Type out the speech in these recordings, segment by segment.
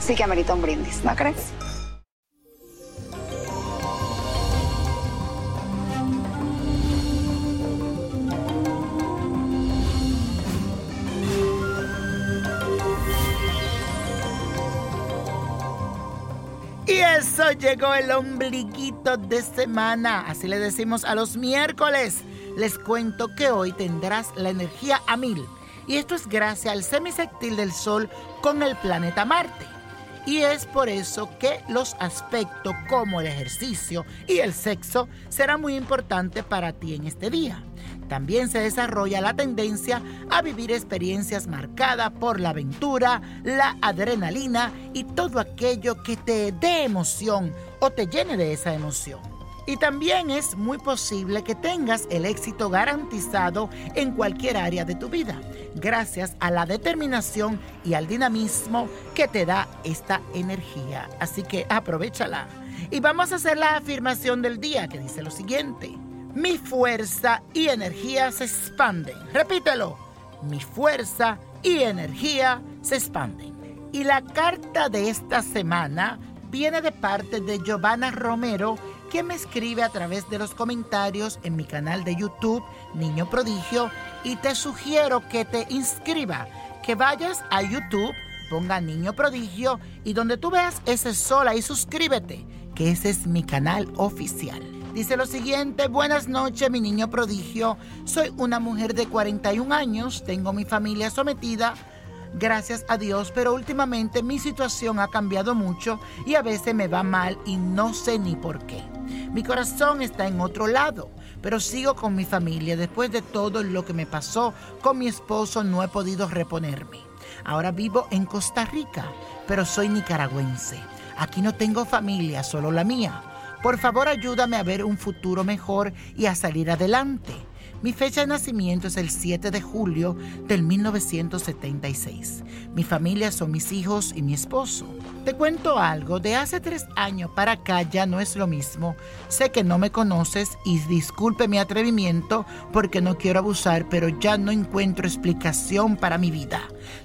sí que amerita un brindis, ¿no crees? Y eso llegó el ombliguito de semana, así le decimos a los miércoles. Les cuento que hoy tendrás la energía a mil. Y esto es gracias al semisectil del Sol con el planeta Marte. Y es por eso que los aspectos como el ejercicio y el sexo serán muy importantes para ti en este día. También se desarrolla la tendencia a vivir experiencias marcadas por la aventura, la adrenalina y todo aquello que te dé emoción o te llene de esa emoción. Y también es muy posible que tengas el éxito garantizado en cualquier área de tu vida, gracias a la determinación y al dinamismo que te da esta energía. Así que aprovechala. Y vamos a hacer la afirmación del día que dice lo siguiente. Mi fuerza y energía se expanden. Repítelo. Mi fuerza y energía se expanden. Y la carta de esta semana viene de parte de Giovanna Romero, que me escribe a través de los comentarios en mi canal de YouTube, Niño Prodigio, y te sugiero que te inscriba, que vayas a YouTube, ponga Niño Prodigio, y donde tú veas ese sol ahí suscríbete, que ese es mi canal oficial. Dice lo siguiente, buenas noches mi niño prodigio, soy una mujer de 41 años, tengo mi familia sometida, gracias a Dios, pero últimamente mi situación ha cambiado mucho y a veces me va mal y no sé ni por qué. Mi corazón está en otro lado, pero sigo con mi familia. Después de todo lo que me pasó con mi esposo no he podido reponerme. Ahora vivo en Costa Rica, pero soy nicaragüense. Aquí no tengo familia, solo la mía. Por favor ayúdame a ver un futuro mejor y a salir adelante. Mi fecha de nacimiento es el 7 de julio del 1976. Mi familia son mis hijos y mi esposo. Te cuento algo, de hace tres años para acá ya no es lo mismo. Sé que no me conoces y disculpe mi atrevimiento porque no quiero abusar, pero ya no encuentro explicación para mi vida.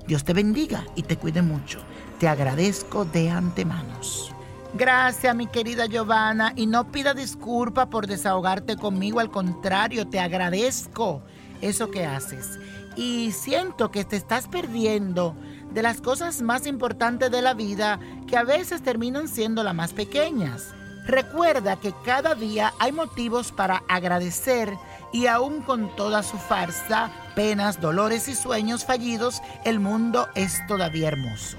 Dios te bendiga y te cuide mucho. Te agradezco de antemanos. Gracias, mi querida Giovanna. Y no pida disculpa por desahogarte conmigo. Al contrario, te agradezco eso que haces. Y siento que te estás perdiendo de las cosas más importantes de la vida que a veces terminan siendo las más pequeñas. Recuerda que cada día hay motivos para agradecer y aún con toda su farsa, penas, dolores y sueños fallidos, el mundo es todavía hermoso.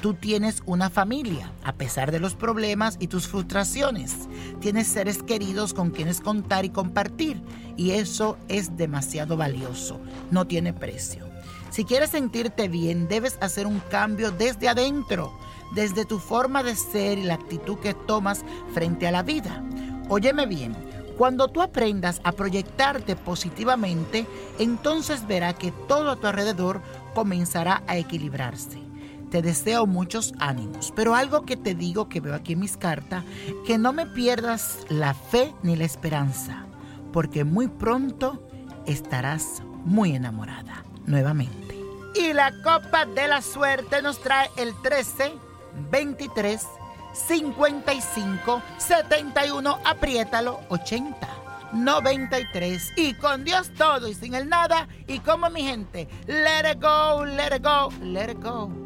Tú tienes una familia, a pesar de los problemas y tus frustraciones. Tienes seres queridos con quienes contar y compartir. Y eso es demasiado valioso. No tiene precio. Si quieres sentirte bien, debes hacer un cambio desde adentro, desde tu forma de ser y la actitud que tomas frente a la vida. Óyeme bien, cuando tú aprendas a proyectarte positivamente, entonces verá que todo a tu alrededor comenzará a equilibrarse. Te deseo muchos ánimos, pero algo que te digo que veo aquí en mis cartas, que no me pierdas la fe ni la esperanza, porque muy pronto estarás muy enamorada nuevamente. Y la copa de la suerte nos trae el 13, 23, 55, 71, apriétalo, 80. 93 y con Dios todo y sin el nada y como mi gente, let it go, let it go, let it go.